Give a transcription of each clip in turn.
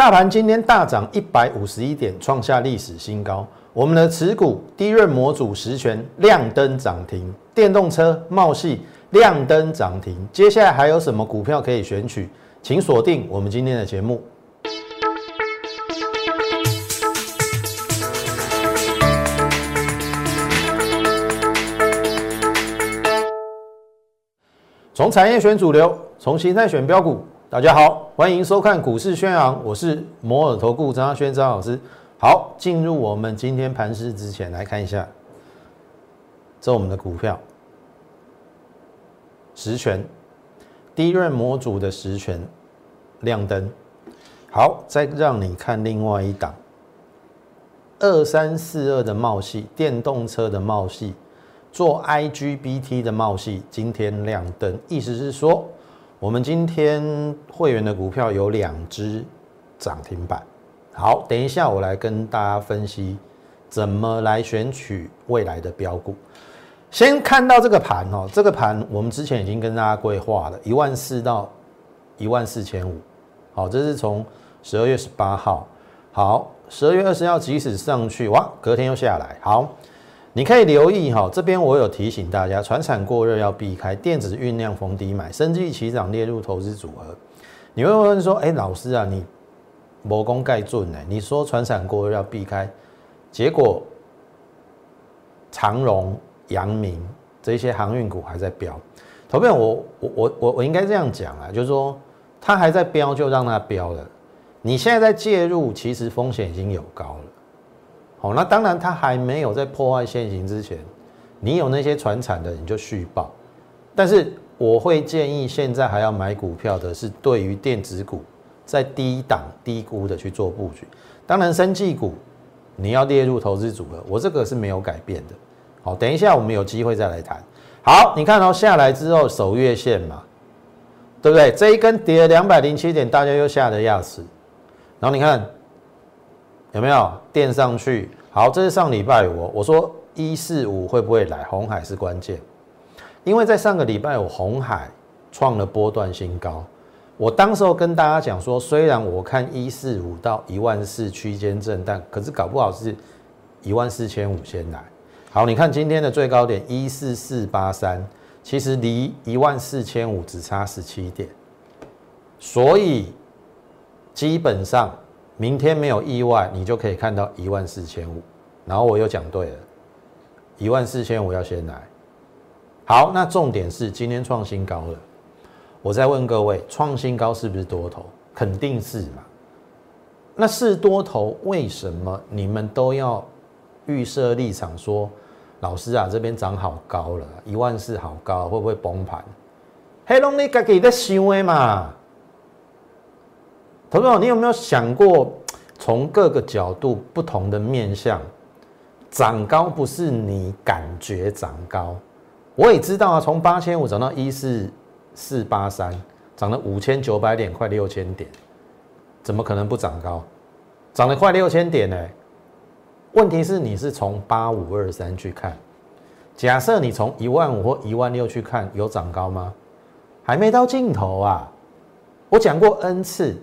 大盘今天大涨一百五十一点，创下历史新高。我们的持股低润模组实权亮灯涨停，电动车茂系亮灯涨停。接下来还有什么股票可以选取？请锁定我们今天的节目。从产业选主流，从形态选标股。大家好，欢迎收看股市宣扬，我是摩尔投顾张轩张老师。好，进入我们今天盘市之前，来看一下，这我们的股票实权低润模组的实权亮灯。好，再让你看另外一档二三四二的茂系电动车的茂系做 IGBT 的茂系，今天亮灯，意思是说。我们今天会员的股票有两只涨停板。好，等一下我来跟大家分析怎么来选取未来的标股。先看到这个盘哦，这个盘我们之前已经跟大家规划了，一万四到一万四千五。好，这是从十二月十八号。好，十二月二十号即使上去，哇，隔天又下来。好。你可以留意哈，这边我有提醒大家，船产过热要避开，电子酝酿逢低买，生技起涨列入投资组合。你会问说，哎，老师啊，你魔功盖准呢？你说船产过热要避开，结果长荣、阳明这些航运股还在飙。投票我我我我我应该这样讲啊，就是说它还在飙，就让它飙了。你现在在介入，其实风险已经有高了。好，那当然，它还没有在破坏现行之前，你有那些传产的，你就续报。但是我会建议，现在还要买股票的是对于电子股在低档低估的去做布局。当然，生技股你要列入投资组合，我这个是没有改变的。好，等一下我们有机会再来谈。好，你看到下来之后守月线嘛，对不对？这一根跌了两百零七点，大家又吓得要死。然后你看。有没有垫上去？好，这是上礼拜五，我说一四五会不会来？红海是关键，因为在上个礼拜五，红海创了波段新高。我当时候跟大家讲说，虽然我看一四五到一万四区间震荡，可是搞不好是一万四千五先来。好，你看今天的最高点一四四八三，其实离一万四千五只差十七点，所以基本上。明天没有意外，你就可以看到一万四千五。然后我又讲对了，一万四千五要先来。好，那重点是今天创新高了。我再问各位，创新高是不是多头？肯定是嘛。那是多头，为什么你们都要预设立场说，老师啊，这边涨好高了，一万四好高，会不会崩盘？黑龙你自己在想的嘛。投资者，你有没有想过，从各个角度不同的面向，涨高不是你感觉涨高？我也知道啊，从八千五涨到一四四八三，涨了五千九百点，快六千点，怎么可能不涨高？涨了快六千点呢？问题是你是从八五二三去看，假设你从一万五或一万六去看，有涨高吗？还没到尽头啊！我讲过 N 次。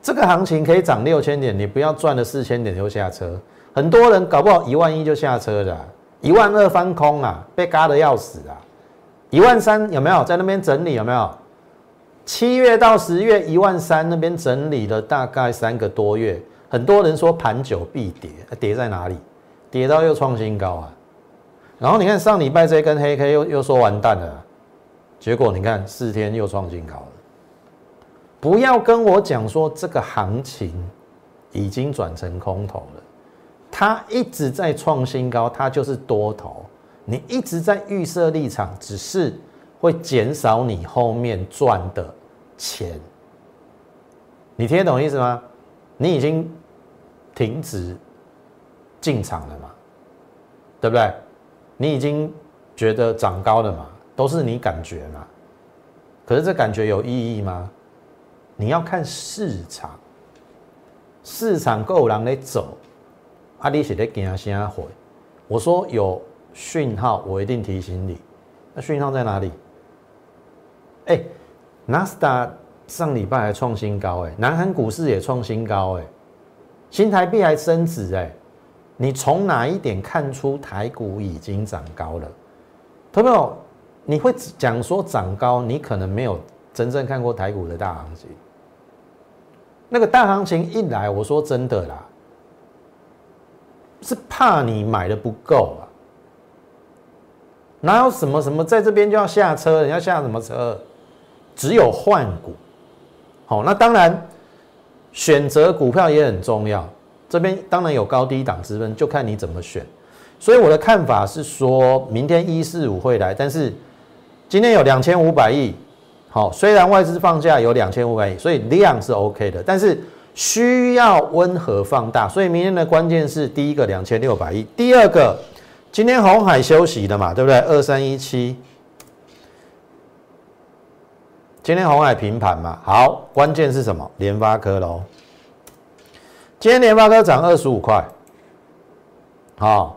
这个行情可以涨六千点，你不要赚了四千点就下车。很多人搞不好一万一就下车了，一万二翻空啊，被嘎的要死啊！一万三有没有在那边整理？有没有？七月到十月一万三那边整理了大概三个多月，很多人说盘久必跌，跌在哪里？跌到又创新高啊！然后你看上礼拜这根黑 K 又又说完蛋了，结果你看四天又创新高了。不要跟我讲说这个行情已经转成空头了，它一直在创新高，它就是多头。你一直在预设立场，只是会减少你后面赚的钱。你听得懂意思吗？你已经停止进场了嘛？对不对？你已经觉得涨高了嘛？都是你感觉嘛？可是这感觉有意义吗？你要看市场，市场够人来走，啊，你是在惊啥回？我说有讯号，我一定提醒你。那讯号在哪里？哎，纳斯达上礼拜还创新高哎，南韩股市也创新高哎，新台币还升值哎，你从哪一点看出台股已经涨高了？朋友，你会讲说涨高，你可能没有真正看过台股的大行情。那个大行情一来，我说真的啦，是怕你买的不够啊，哪有什么什么在这边就要下车？人家下什么车？只有换股。好，那当然选择股票也很重要。这边当然有高低档之分，就看你怎么选。所以我的看法是说，明天一四五会来，但是今天有两千五百亿。好，虽然外资放假有两千五百亿，所以量是 OK 的，但是需要温和放大。所以明天的关键是第一个两千六百亿，第二个今天红海休息的嘛，对不对？二三一七。今天红海平盘嘛，好，关键是什么？联发科喽。今天联发科涨二十五块，好，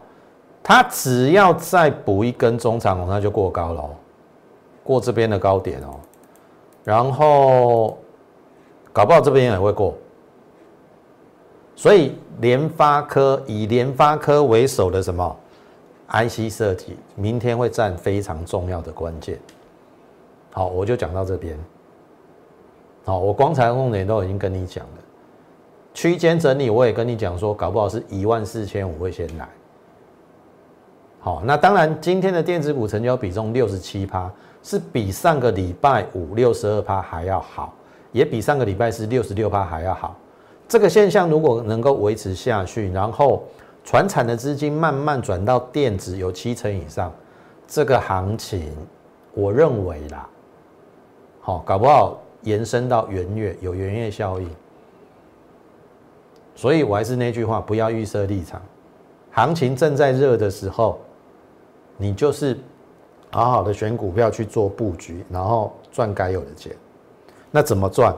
它只要再补一根中长红，它就过高了，过这边的高点哦。然后搞不好这边也会过，所以联发科以联发科为首的什么 IC 设计，明天会占非常重要的关键。好，我就讲到这边。好，我光彩重点都已经跟你讲了，区间整理我也跟你讲说，搞不好是一万四千五会先来。好，那当然今天的电子股成交比重六十七趴，是比上个礼拜五六十二趴还要好，也比上个礼拜四六十六趴还要好。这个现象如果能够维持下去，然后船产的资金慢慢转到电子，有七成以上，这个行情，我认为啦。好，搞不好延伸到元月有元月效应，所以我还是那句话，不要预设立场。行情正在热的时候，你就是好好的选股票去做布局，然后赚该有的钱。那怎么赚？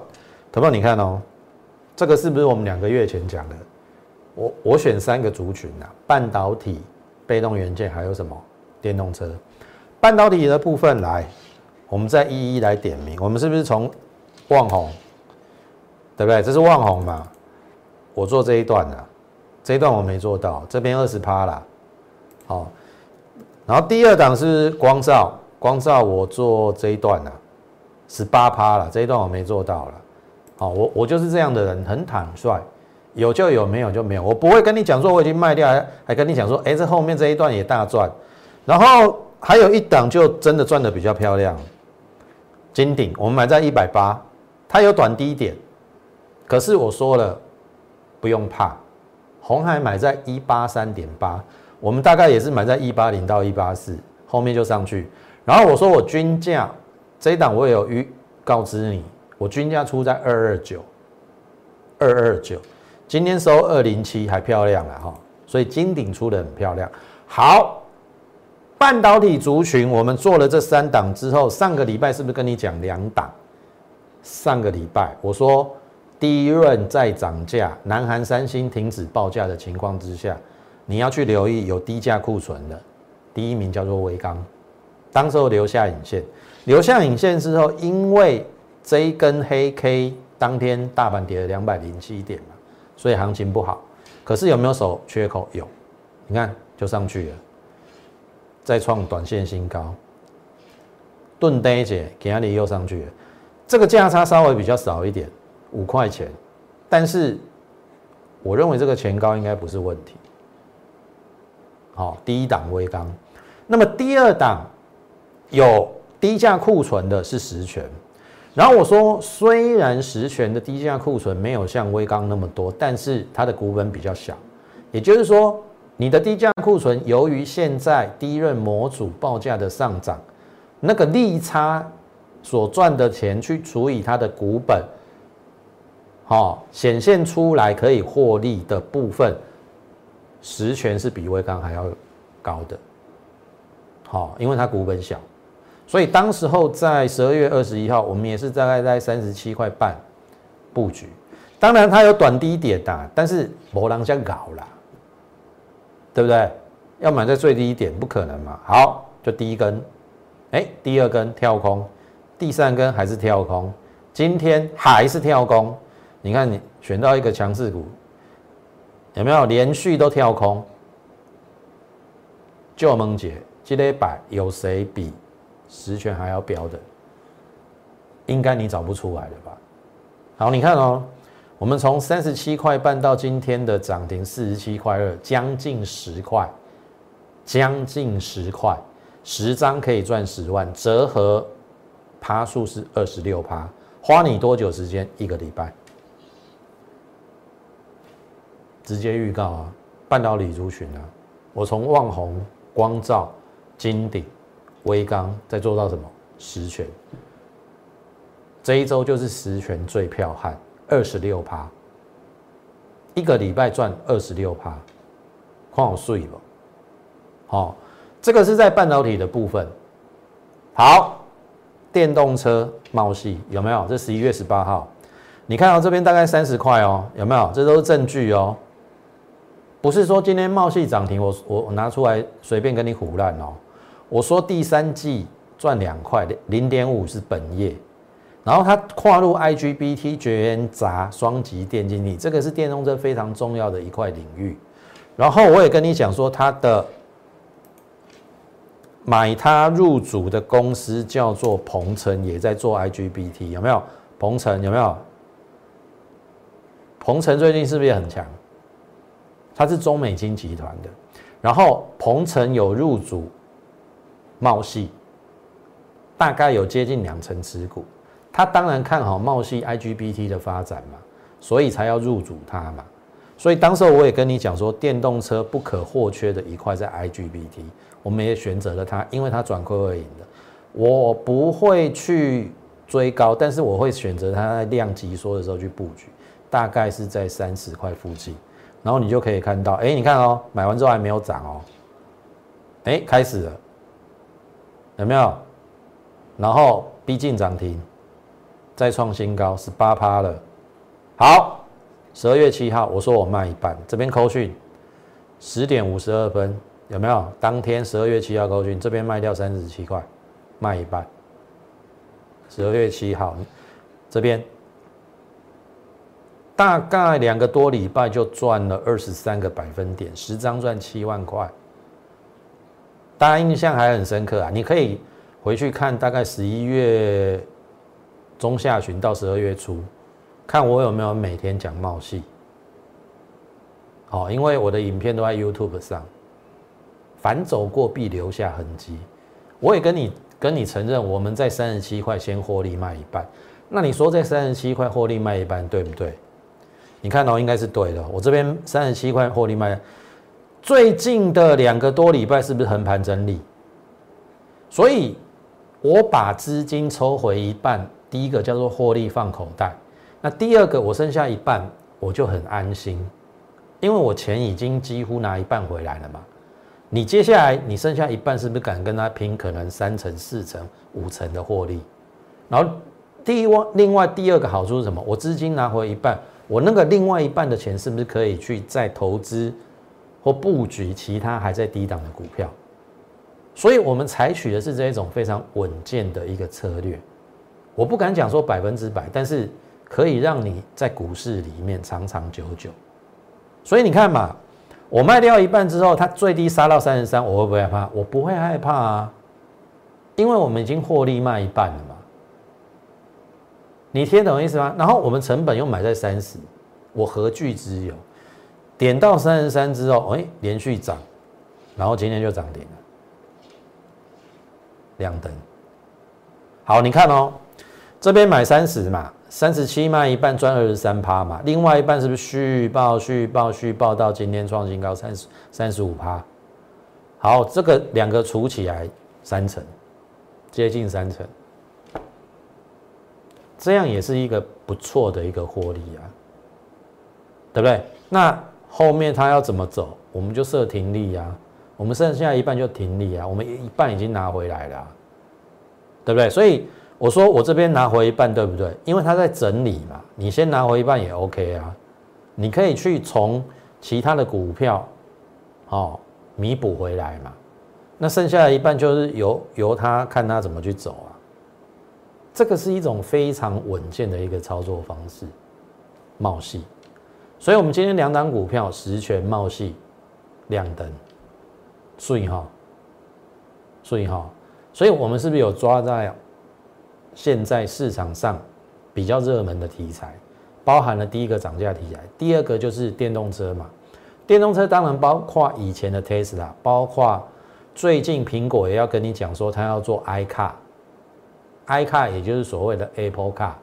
头朋你看哦，这个是不是我们两个月前讲的？我我选三个族群啊：半导体、被动元件，还有什么电动车？半导体的部分来。我们再一一来点名，我们是不是从旺宏，对不对？这是旺宏嘛？我做这一段的，这一段我没做到，这边二十趴啦。好，然后第二档是光照，光照我做这一段的，十八趴了，这一段我没做到了。好，我我就是这样的人，很坦率，有就有，没有就没有，我不会跟你讲说我已经卖掉，还还跟你讲说，哎，这后面这一段也大赚，然后还有一档就真的赚的比较漂亮。金鼎，我们买在一百八，它有短低点，可是我说了，不用怕。红海买在一八三点八，我们大概也是买在一八零到一八四，后面就上去。然后我说我均价这一档我也有预告知你，我均价出在二二九，二二九，今天收二零七还漂亮了哈，所以金顶出的很漂亮。好。半导体族群，我们做了这三档之后，上个礼拜是不是跟你讲两档？上个礼拜我说，第一轮在涨价，南韩三星停止报价的情况之下，你要去留意有低价库存的。第一名叫做微刚，当时候留下影线，留下影线之后，因为这一根黑 K 当天大盘跌了两百零七点嘛，所以行情不好。可是有没有守缺口？有，你看就上去了。再创短线新高，顿呆姐给阿里又上去了，这个价差稍微比较少一点，五块钱，但是我认为这个前高应该不是问题。好，第一档微钢，那么第二档有低价库存的是实权，然后我说虽然实权的低价库存没有像微钢那么多，但是它的股本比较小，也就是说。你的低价库存，由于现在第一任模组报价的上涨，那个利差所赚的钱去除以它的股本，好显现出来可以获利的部分，实权是比威刚还要高的，好，因为它股本小，所以当时候在十二月二十一号，我们也是大概在三十七块半布局，当然它有短低点的，但是没人家搞啦。对不对？要买在最低点，不可能嘛。好，就第一根，哎，第二根跳空，第三根还是跳空，今天还是跳空。你看你选到一个强势股，有没有连续都跳空？就梦姐，今天百有谁比十权还要标的？应该你找不出来了吧？好，你看哦，我们从三十七块半到今天的涨停四十七块二，将近十块，将近十块，十张可以赚十万，折合趴数是二十六趴，花你多久时间？一个礼拜。直接预告啊，半导体族群啊，我从旺宏、光照、金鼎、微刚，再做到什么实权？这一周就是实权最票悍，二十六趴，一个礼拜赚二十六趴，看我碎了。好，这个是在半导体的部分。好，电动车冒系有没有？这十一月十八号，你看到这边大概三十块哦，有没有？这都是证据哦，不是说今天冒系涨停，我我拿出来随便跟你胡乱哦。我说第三季赚两块，零点五是本业。然后它跨入 IGBT 绝缘闸双极电晶体，这个是电动车非常重要的一块领域。然后我也跟你讲说，它的买它入主的公司叫做鹏程，也在做 IGBT，有没有？鹏程有没有？鹏程最近是不是也很强？它是中美金集团的，然后鹏程有入主茂系，大概有接近两成持股。他当然看好茂系 IGBT 的发展嘛，所以才要入主它嘛。所以当时我也跟你讲说，电动车不可或缺的一块在 IGBT，我们也选择了它，因为它转亏为盈的。我不会去追高，但是我会选择它在量级缩的时候去布局，大概是在三十块附近。然后你就可以看到，哎，你看哦，买完之后还没有涨哦，哎，开始了，有没有？然后逼近涨停。再创新高，十八趴了。好，十二月七号，我说我卖一半，这边扣讯，十点五十二分，有没有？当天十二月七号扣讯，这边卖掉三十七块，卖一半。十二月七号，这边大概两个多礼拜就赚了二十三个百分点，十张赚七万块，大家印象还很深刻啊！你可以回去看，大概十一月。中下旬到十二月初，看我有没有每天讲冒戏。好，因为我的影片都在 YouTube 上，反走过必留下痕迹。我也跟你跟你承认，我们在三十七块先获利卖一半。那你说在三十七块获利卖一半，对不对？你看到应该是对的。我这边三十七块获利卖，最近的两个多礼拜是不是横盘整理？所以我把资金抽回一半。第一个叫做获利放口袋，那第二个我剩下一半，我就很安心，因为我钱已经几乎拿一半回来了嘛。你接下来你剩下一半，是不是敢跟他拼？可能三成、四成、五成的获利。然后第一另外第二个好处是什么？我资金拿回一半，我那个另外一半的钱是不是可以去再投资或布局其他还在低档的股票？所以我们采取的是这一种非常稳健的一个策略。我不敢讲说百分之百，但是可以让你在股市里面长长久久。所以你看嘛，我卖掉一半之后，它最低杀到三十三，我会不会害怕？我不会害怕啊，因为我们已经获利卖一半了嘛。你听懂意思吗？然后我们成本又买在三十，我何惧之有？点到三十三之后，哎，连续涨，然后今天就涨停了，亮灯。好，你看哦。这边买三十嘛，三十七卖一半赚二十三趴嘛，另外一半是不是续报续报续报到今天创新高三十三十五趴？好，这个两个除起来三成，接近三成，这样也是一个不错的一个获利啊，对不对？那后面它要怎么走，我们就设停利啊，我们剩下一半就停利啊，我们一半已经拿回来了，对不对？所以。我说我这边拿回一半，对不对？因为它在整理嘛，你先拿回一半也 OK 啊。你可以去从其他的股票，哦，弥补回来嘛。那剩下的一半就是由由他看他怎么去走啊。这个是一种非常稳健的一个操作方式，茂系。所以，我们今天两档股票实权茂系亮灯，所以哈，所以哈，所以我们是不是有抓在现在市场上比较热门的题材？包含了第一个涨价题材，第二个就是电动车嘛。电动车当然包括以前的 Tesla，包括最近苹果也要跟你讲说，它要做 iCar iCar 也就是所谓的 Apple Car。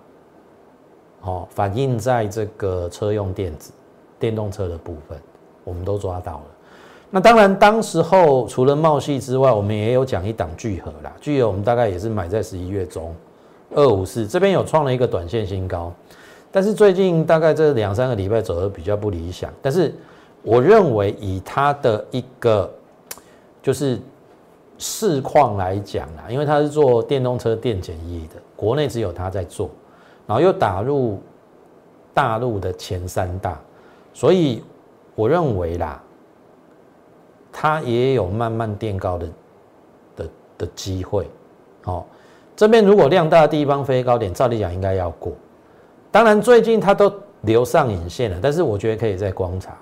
哦，反映在这个车用电子、电动车的部分，我们都抓到了。那当然，当时候除了茂系之外，我们也有讲一档聚合啦。聚合我们大概也是买在十一月中，二五四这边有创了一个短线新高，但是最近大概这两三个礼拜走的比较不理想。但是我认为以它的一个就是市况来讲啦，因为它是做电动车电检业的，国内只有它在做。然后又打入大陆的前三大，所以我认为啦，它也有慢慢垫高的的的机会。哦，这边如果量大的地方飞高点，照理讲应该要过。当然最近它都留上影线了，但是我觉得可以再观察，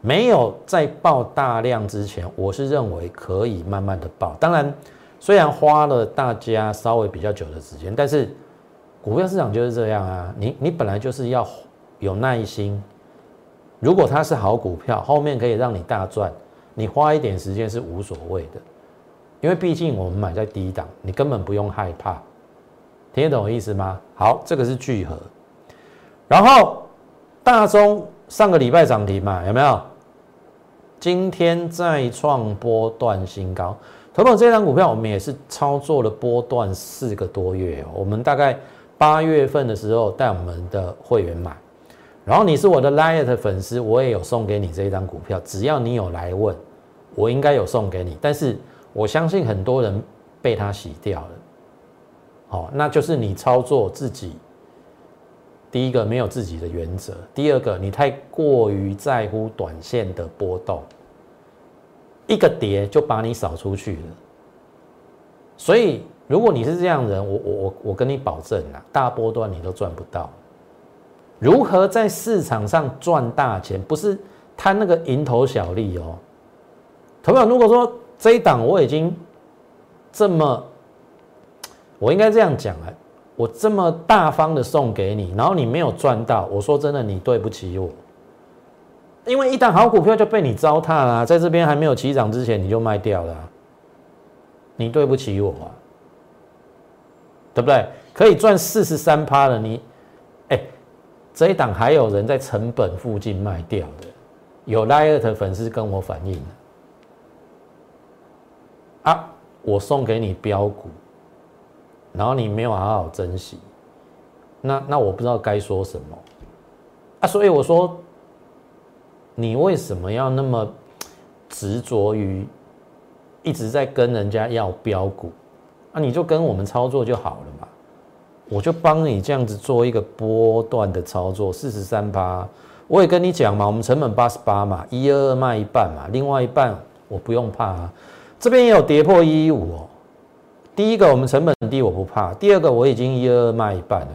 没有在爆大量之前，我是认为可以慢慢的爆。当然，虽然花了大家稍微比较久的时间，但是。股票市场就是这样啊，你你本来就是要有耐心。如果它是好股票，后面可以让你大赚，你花一点时间是无所谓的，因为毕竟我们买在低档，你根本不用害怕。听得懂我意思吗？好，这个是聚合，然后大中上个礼拜涨停嘛，有没有？今天再创波段新高。投保这张股票，我们也是操作了波段四个多月，我们大概。八月份的时候带我们的会员买，然后你是我的 Light 粉丝，我也有送给你这一张股票。只要你有来问，我应该有送给你。但是我相信很多人被它洗掉了，好，那就是你操作自己。第一个没有自己的原则，第二个你太过于在乎短线的波动，一个跌就把你扫出去了，所以。如果你是这样人，我我我我跟你保证啊，大波段你都赚不到。如何在市场上赚大钱？不是贪那个蝇头小利哦。同样，如果说这一档我已经这么，我应该这样讲啊，我这么大方的送给你，然后你没有赚到，我说真的，你对不起我。因为一档好股票就被你糟蹋了，在这边还没有起涨之前你就卖掉了，你对不起我啊。对不对？可以赚四十三趴了，你，哎，这一档还有人在成本附近卖掉的，有 Light 粉丝跟我反映啊，我送给你标股，然后你没有好好珍惜，那那我不知道该说什么啊，所以我说，你为什么要那么执着于一直在跟人家要标股？那你就跟我们操作就好了嘛，我就帮你这样子做一个波段的操作，四十三八，我也跟你讲嘛，我们成本八十八嘛，一二二卖一半嘛，另外一半我不用怕啊，这边也有跌破一一五哦。第一个我们成本低我不怕，第二个我已经一二二卖一半了，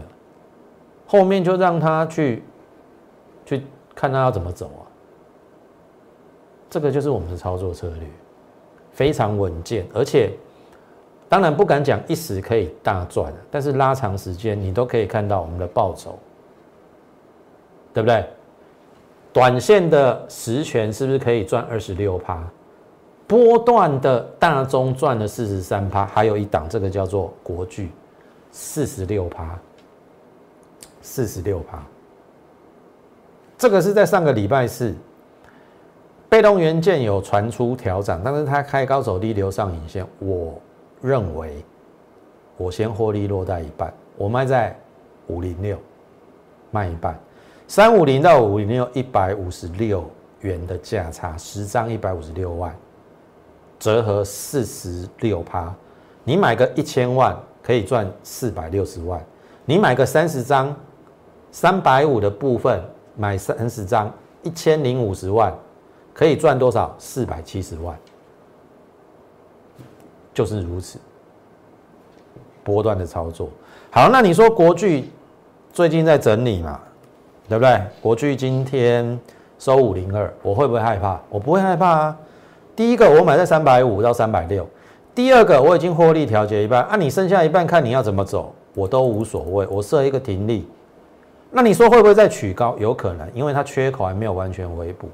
后面就让他去去看他要怎么走啊，这个就是我们的操作策略，非常稳健，而且。当然不敢讲一时可以大赚，但是拉长时间你都可以看到我们的报酬，对不对？短线的实权是不是可以赚二十六趴？波段的大中赚了四十三趴，还有一档这个叫做国巨，四十六趴，四十六趴。这个是在上个礼拜四，被动元件有传出调整，但是它开高走低留上影线，我。认为我先获利落袋一半，我卖在五零六，卖一半，三五零到五零六一百五十六元的价差，十张一百五十六万，折合四十六趴，你买个一千万可以赚四百六十万，你买个三十张，三百五的部分买三十张，一千零五十万，可以赚多少？四百七十万。就是如此，波段的操作。好，那你说国巨最近在整理嘛，对不对？国巨今天收五零二，我会不会害怕？我不会害怕啊。第一个，我买在三百五到三百六；第二个，我已经获利调节一半啊，你剩下一半看你要怎么走，我都无所谓。我设一个停利。那你说会不会再取高？有可能，因为它缺口还没有完全回补。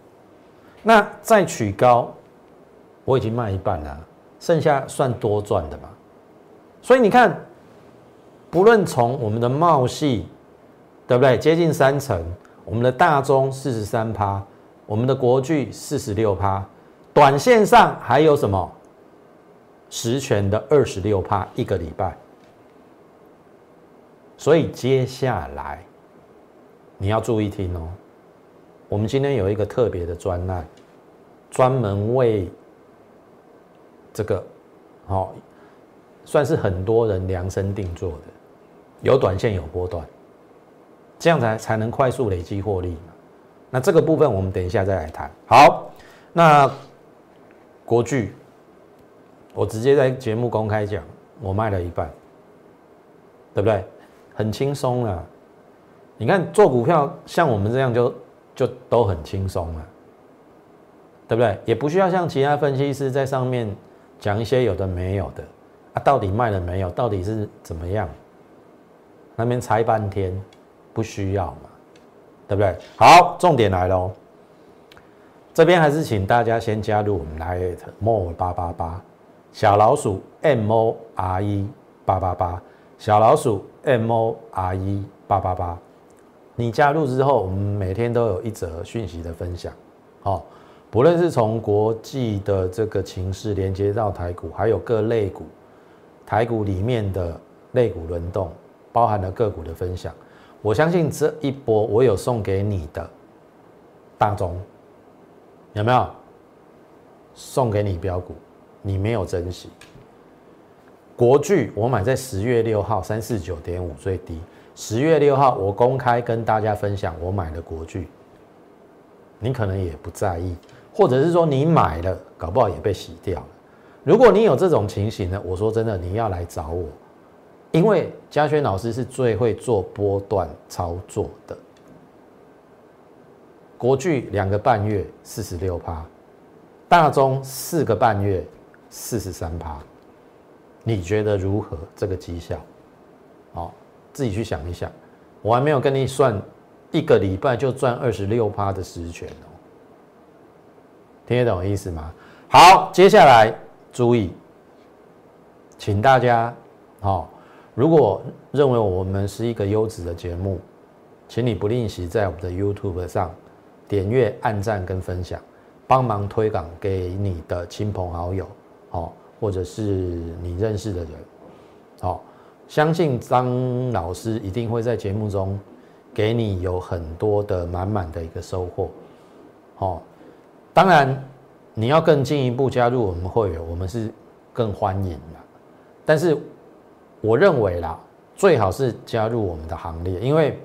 那再取高，我已经卖一半了，剩下算多赚的嘛。所以你看，不论从我们的茂系，对不对？接近三成，我们的大中四十三趴，我们的国巨四十六趴，短线上还有什么？实权的二十六趴一个礼拜。所以接下来。你要注意听哦，我们今天有一个特别的专案，专门为这个，好，算是很多人量身定做的，有短线有波段，这样才才能快速累积获利。那这个部分我们等一下再来谈。好，那国巨，我直接在节目公开讲，我卖了一半，对不对？很轻松啊。你看做股票像我们这样就就都很轻松了，对不对？也不需要像其他分析师在上面讲一些有的没有的啊，到底卖了没有？到底是怎么样？那边猜半天，不需要嘛，对不对？好，重点来喽，这边还是请大家先加入我们来 more 八八八小老鼠 m o r e 八八八小老鼠 m o r e 八八八。你加入之后，我们每天都有一则讯息的分享，好，不论是从国际的这个情势连接到台股，还有各类股，台股里面的类股轮动，包含了个股的分享。我相信这一波我有送给你的大中，有没有送给你标股？你没有珍惜。国巨我买在十月六号三四九点五最低。十月六号，我公开跟大家分享我买的国剧，你可能也不在意，或者是说你买了，搞不好也被洗掉了。如果你有这种情形呢，我说真的，你要来找我，因为嘉轩老师是最会做波段操作的。国剧两个半月四十六趴，大中四个半月四十三趴，你觉得如何？这个绩效，好。自己去想一想，我还没有跟你算一个礼拜就赚二十六趴的实权哦，听得懂意思吗？好，接下来注意，请大家好，如果认为我们是一个优质的节目，请你不吝惜在我们的 YouTube 上点阅、按赞跟分享，帮忙推广给你的亲朋好友，好，或者是你认识的人，好。相信张老师一定会在节目中给你有很多的满满的一个收获，哦，当然你要更进一步加入我们会员，我们是更欢迎的。但是我认为啦，最好是加入我们的行列，因为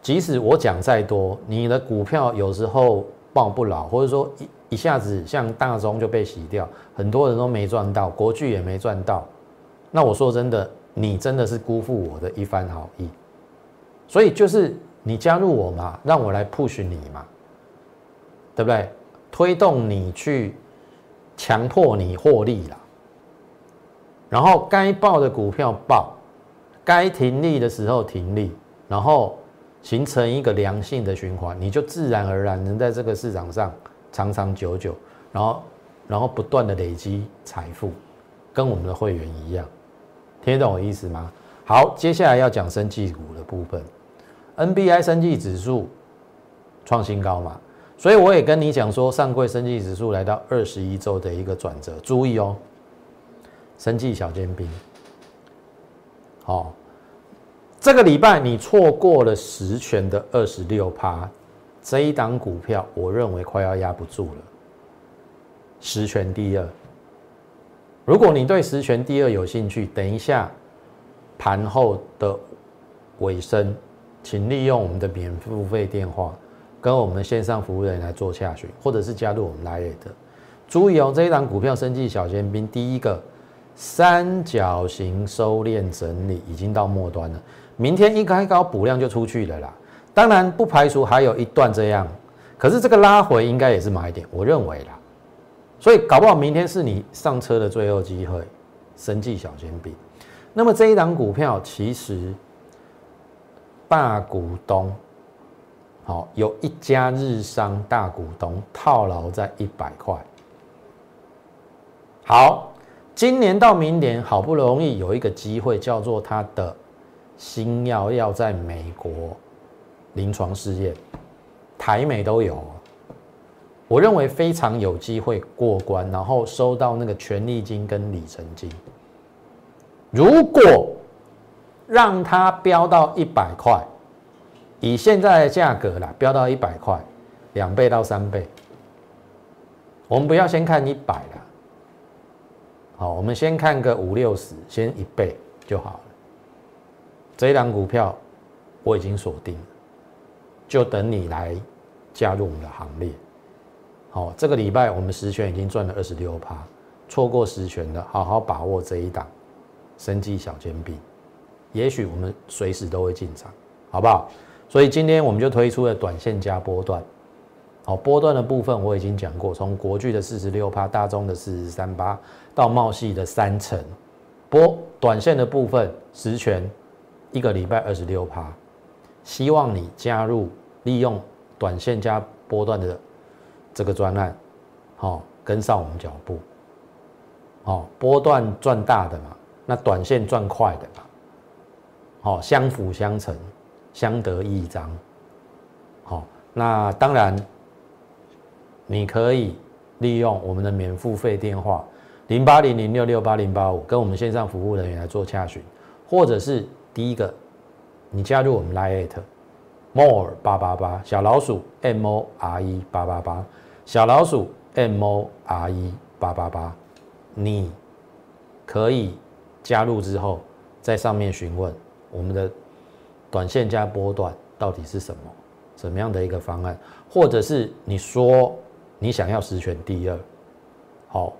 即使我讲再多，你的股票有时候报不牢，或者说一一下子像大中就被洗掉，很多人都没赚到，国巨也没赚到，那我说真的。你真的是辜负我的一番好意，所以就是你加入我嘛，让我来 push 你嘛，对不对？推动你去强迫你获利啦，然后该报的股票报，该停利的时候停利，然后形成一个良性的循环，你就自然而然能在这个市场上长长久久，然后然后不断的累积财富，跟我们的会员一样。听得懂我意思吗？好，接下来要讲生技股的部分，NBI 生技指数创新高嘛，所以我也跟你讲说，上柜生技指数来到二十一周的一个转折，注意哦，生技小尖兵，好，这个礼拜你错过了十权的二十六趴，这一档股票我认为快要压不住了，十权第二。如果你对实权第二有兴趣，等一下盘后的尾声，请利用我们的免付费电话跟我们线上服务人员来做洽询，或者是加入我们来的。注意哦，这一档股票升绩小尖兵，第一个三角形收敛整理已经到末端了，明天一开高补量就出去了啦。当然不排除还有一段这样，可是这个拉回应该也是买点，我认为啦。所以搞不好明天是你上车的最后机会，生计小煎饼。那么这一档股票其实大股东，好有一家日商大股东套牢在一百块。好，今年到明年好不容易有一个机会，叫做它的新药要在美国临床试验，台美都有，我认为非常有机会过关，然后收到那个权利金跟里程金。如果让它飙到一百块，以现在的价格啦，飙到一百块，两倍到三倍。我们不要先看一百啦，好，我们先看个五六十，先一倍就好了。这一档股票我已经锁定了，就等你来加入我们的行列。好，这个礼拜我们十权已经赚了二十六趴，错过十权的，好好把握这一档。生计小煎饼，也许我们随时都会进场，好不好？所以今天我们就推出了短线加波段。好，波段的部分我已经讲过，从国巨的四十六趴，大中的四十三趴，到茂系的三成。波短线的部分，十权一个礼拜二十六趴，希望你加入，利用短线加波段的这个专案，好，跟上我们脚步。好，波段赚大的嘛。那短线赚快的嘛，好，相辅相成，相得益彰，好，那当然，你可以利用我们的免付费电话零八零零六六八零八五，跟我们线上服务人员来做洽询，或者是第一个，你加入我们 Lite more 八八八小老鼠 M O R E 八八八小老鼠 M O R E 八八八，你可以。加入之后，在上面询问我们的短线加波段到底是什么，什么样的一个方案，或者是你说你想要实权第二，好，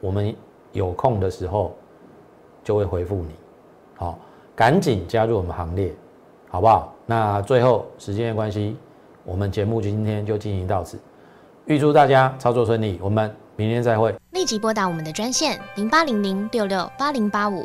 我们有空的时候就会回复你，好，赶紧加入我们行列，好不好？那最后时间的关系，我们节目今天就进行到此，预祝大家操作顺利，我们。明天再会。立即拨打我们的专线零八零零六六八零八五